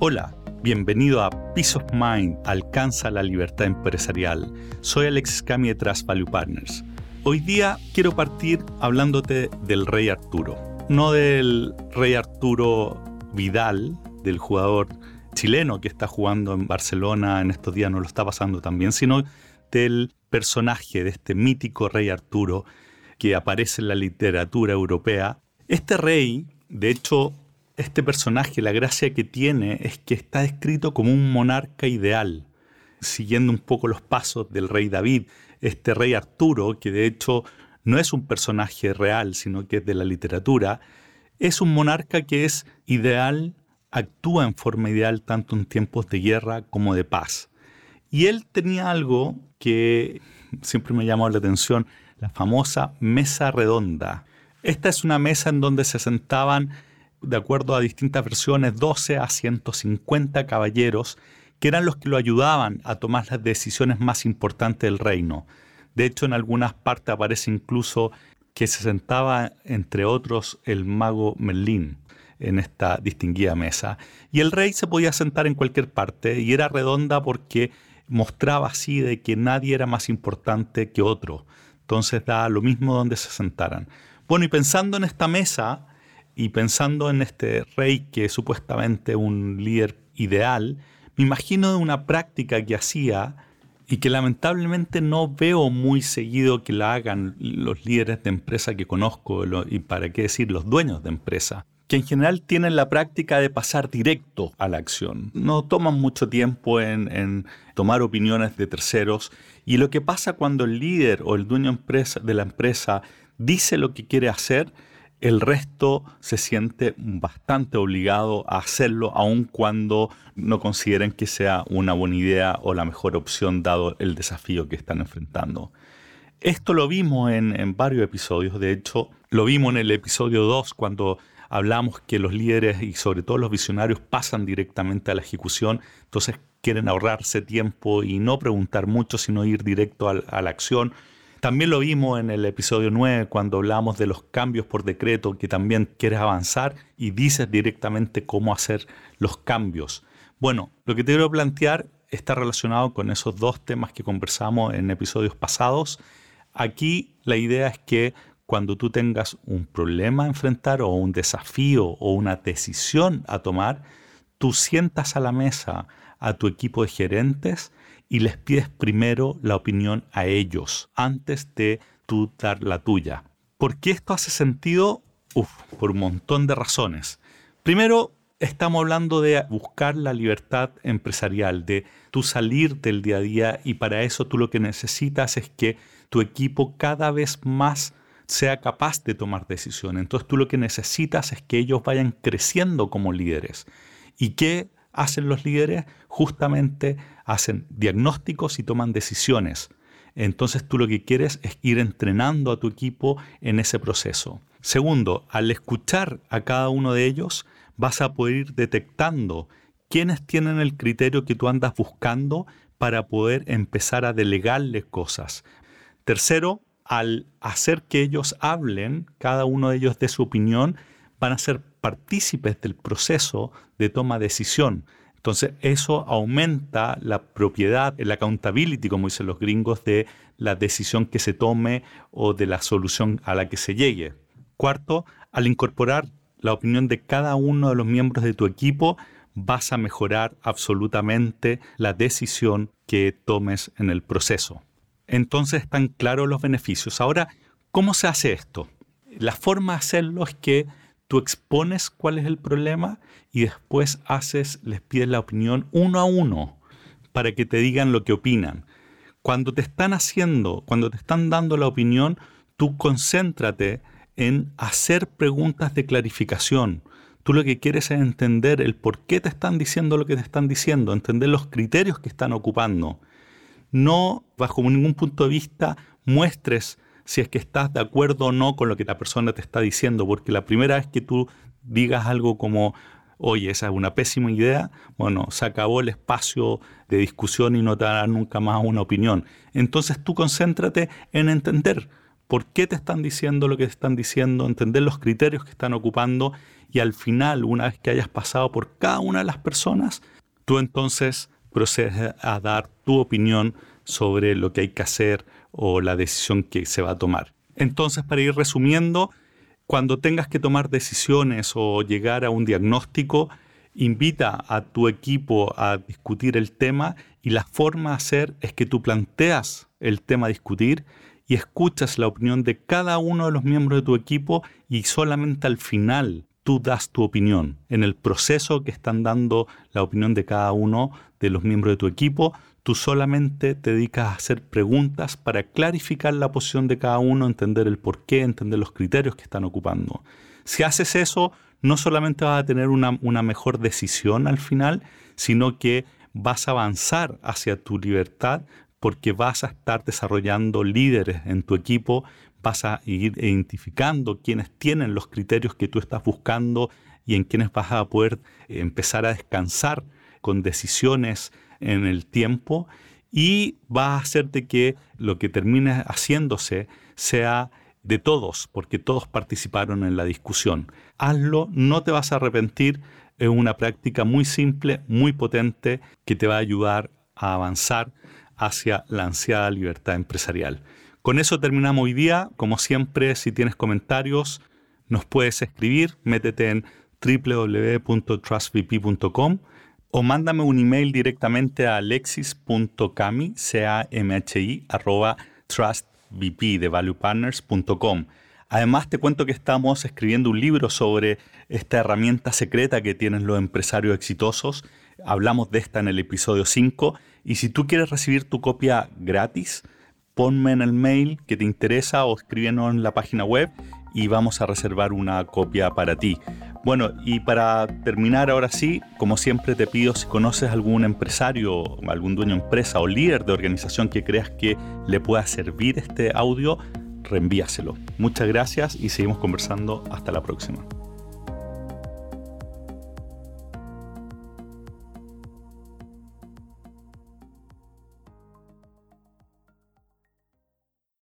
Hola, bienvenido a Peace of Mind, alcanza la libertad empresarial. Soy Alex Cami de Value Partners. Hoy día quiero partir hablándote del rey Arturo, no del rey Arturo Vidal, del jugador chileno que está jugando en Barcelona en estos días, no lo está pasando tan bien, sino del personaje de este mítico rey Arturo que aparece en la literatura europea. Este rey, de hecho, este personaje, la gracia que tiene es que está descrito como un monarca ideal, siguiendo un poco los pasos del rey David, este rey Arturo, que de hecho no es un personaje real, sino que es de la literatura, es un monarca que es ideal, actúa en forma ideal tanto en tiempos de guerra como de paz. Y él tenía algo que siempre me ha la atención, la famosa mesa redonda. Esta es una mesa en donde se sentaban de acuerdo a distintas versiones, 12 a 150 caballeros que eran los que lo ayudaban a tomar las decisiones más importantes del reino. De hecho, en algunas partes aparece incluso que se sentaba, entre otros, el mago Merlín en esta distinguida mesa. Y el rey se podía sentar en cualquier parte y era redonda porque mostraba así de que nadie era más importante que otro. Entonces da lo mismo donde se sentaran. Bueno, y pensando en esta mesa, y pensando en este rey que es supuestamente un líder ideal, me imagino de una práctica que hacía y que lamentablemente no veo muy seguido que la hagan los líderes de empresa que conozco y para qué decir los dueños de empresa, que en general tienen la práctica de pasar directo a la acción. No toman mucho tiempo en, en tomar opiniones de terceros y lo que pasa cuando el líder o el dueño de la empresa dice lo que quiere hacer, el resto se siente bastante obligado a hacerlo, aun cuando no consideren que sea una buena idea o la mejor opción dado el desafío que están enfrentando. Esto lo vimos en, varios episodios, de hecho lo vimos en el episodio 2 cuando hablamos que los líderes y sobre todo los visionarios pasan directamente a la ejecución, entonces quieren ahorrarse tiempo y no preguntar mucho, sino ir directo a la acción también lo vimos en el episodio 9 cuando hablamos de los cambios por decreto, que también quieres avanzar y dices directamente cómo hacer los cambios. Bueno, lo que te quiero plantear está relacionado con esos dos temas que conversamos en episodios pasados. Aquí la idea es que cuando tú tengas un problema a enfrentar o un desafío o una decisión a tomar, tú sientas a la mesa a tu equipo de gerentes y les pides primero la opinión a ellos antes de tú dar la tuya. ¿Por qué esto hace sentido? Uf, por un montón de razones. Primero, estamos hablando de buscar la libertad empresarial, de tú salir del día a día y para eso tú lo que necesitas es que tu equipo cada vez más sea capaz de tomar decisiones. Entonces tú lo que necesitas es que ellos vayan creciendo como líderes. ¿Y qué hacen los líderes? Justamente hacen diagnósticos y toman decisiones. Entonces tú lo que quieres es ir entrenando a tu equipo en ese proceso. Segundo, al escuchar a cada uno de ellos, vas a poder ir detectando quiénes tienen el criterio que tú andas buscando para poder empezar a delegarles cosas. Tercero, al hacer que ellos hablen, cada uno de ellos de su opinión, van a ser partícipes del proceso de toma de decisión. Entonces eso aumenta la propiedad, el accountability, como dicen los gringos, de la decisión que se tome o de la solución a la que se llegue. Cuarto, al incorporar la opinión de cada uno de los miembros de tu equipo, vas a mejorar absolutamente la decisión que tomes en el proceso. Entonces están claros los beneficios. Ahora, ¿cómo se hace esto? La forma de hacerlo es que tú expones cuál es el problema y después haces, les pides la opinión uno a uno para que te digan lo que opinan. Cuando te están haciendo, cuando te están dando la opinión, tú concéntrate en hacer preguntas de clarificación. Tú lo que quieres es entender el por qué te están diciendo lo que te están diciendo, entender los criterios que están ocupando. No, bajo ningún punto de vista, muestres si es que estás de acuerdo o no con lo que la persona te está diciendo, porque la primera vez que tú digas algo como, oye, esa es una pésima idea, bueno, se acabó el espacio de discusión y no te dará nunca más una opinión. Entonces tú concéntrate en entender por qué te están diciendo lo que te están diciendo, entender los criterios que están ocupando y al final, una vez que hayas pasado por cada una de las personas, tú entonces procedes a dar tu opinión sobre lo que hay que hacer o la decisión que se va a tomar. Entonces, para ir resumiendo, cuando tengas que tomar decisiones o llegar a un diagnóstico, invita a tu equipo a discutir el tema y la forma de hacer es que tú planteas el tema a discutir y escuchas la opinión de cada uno de los miembros de tu equipo y solamente al final tú das tu opinión. En el proceso que están dando la opinión de cada uno de los miembros de tu equipo, tú solamente te dedicas a hacer preguntas para clarificar la posición de cada uno, entender el por qué, entender los criterios que están ocupando. Si haces eso, no solamente vas a tener una, una mejor decisión al final, sino que vas a avanzar hacia tu libertad porque vas a estar desarrollando líderes en tu equipo, vas a ir identificando quienes tienen los criterios que tú estás buscando y en quienes vas a poder empezar a descansar con decisiones en el tiempo y va a hacerte que lo que termine haciéndose sea de todos, porque todos participaron en la discusión. Hazlo, no te vas a arrepentir, es una práctica muy simple, muy potente, que te va a ayudar a avanzar hacia la ansiada libertad empresarial. Con eso terminamos hoy día. Como siempre, si tienes comentarios, nos puedes escribir. Métete en www.trustvp.com o mándame un email directamente a alexis.cami, C-A-M-H-I, arroba trustvp de valuepartners.com. Además, te cuento que estamos escribiendo un libro sobre esta herramienta secreta que tienen los empresarios exitosos. Hablamos de esta en el episodio 5. Y si tú quieres recibir tu copia gratis, ponme en el mail que te interesa o escríbenos en la página web y vamos a reservar una copia para ti. Bueno, y para terminar ahora sí, como siempre te pido si conoces algún empresario, algún dueño de empresa o líder de organización que creas que le pueda servir este audio, reenvíaselo. Muchas gracias y seguimos conversando. Hasta la próxima.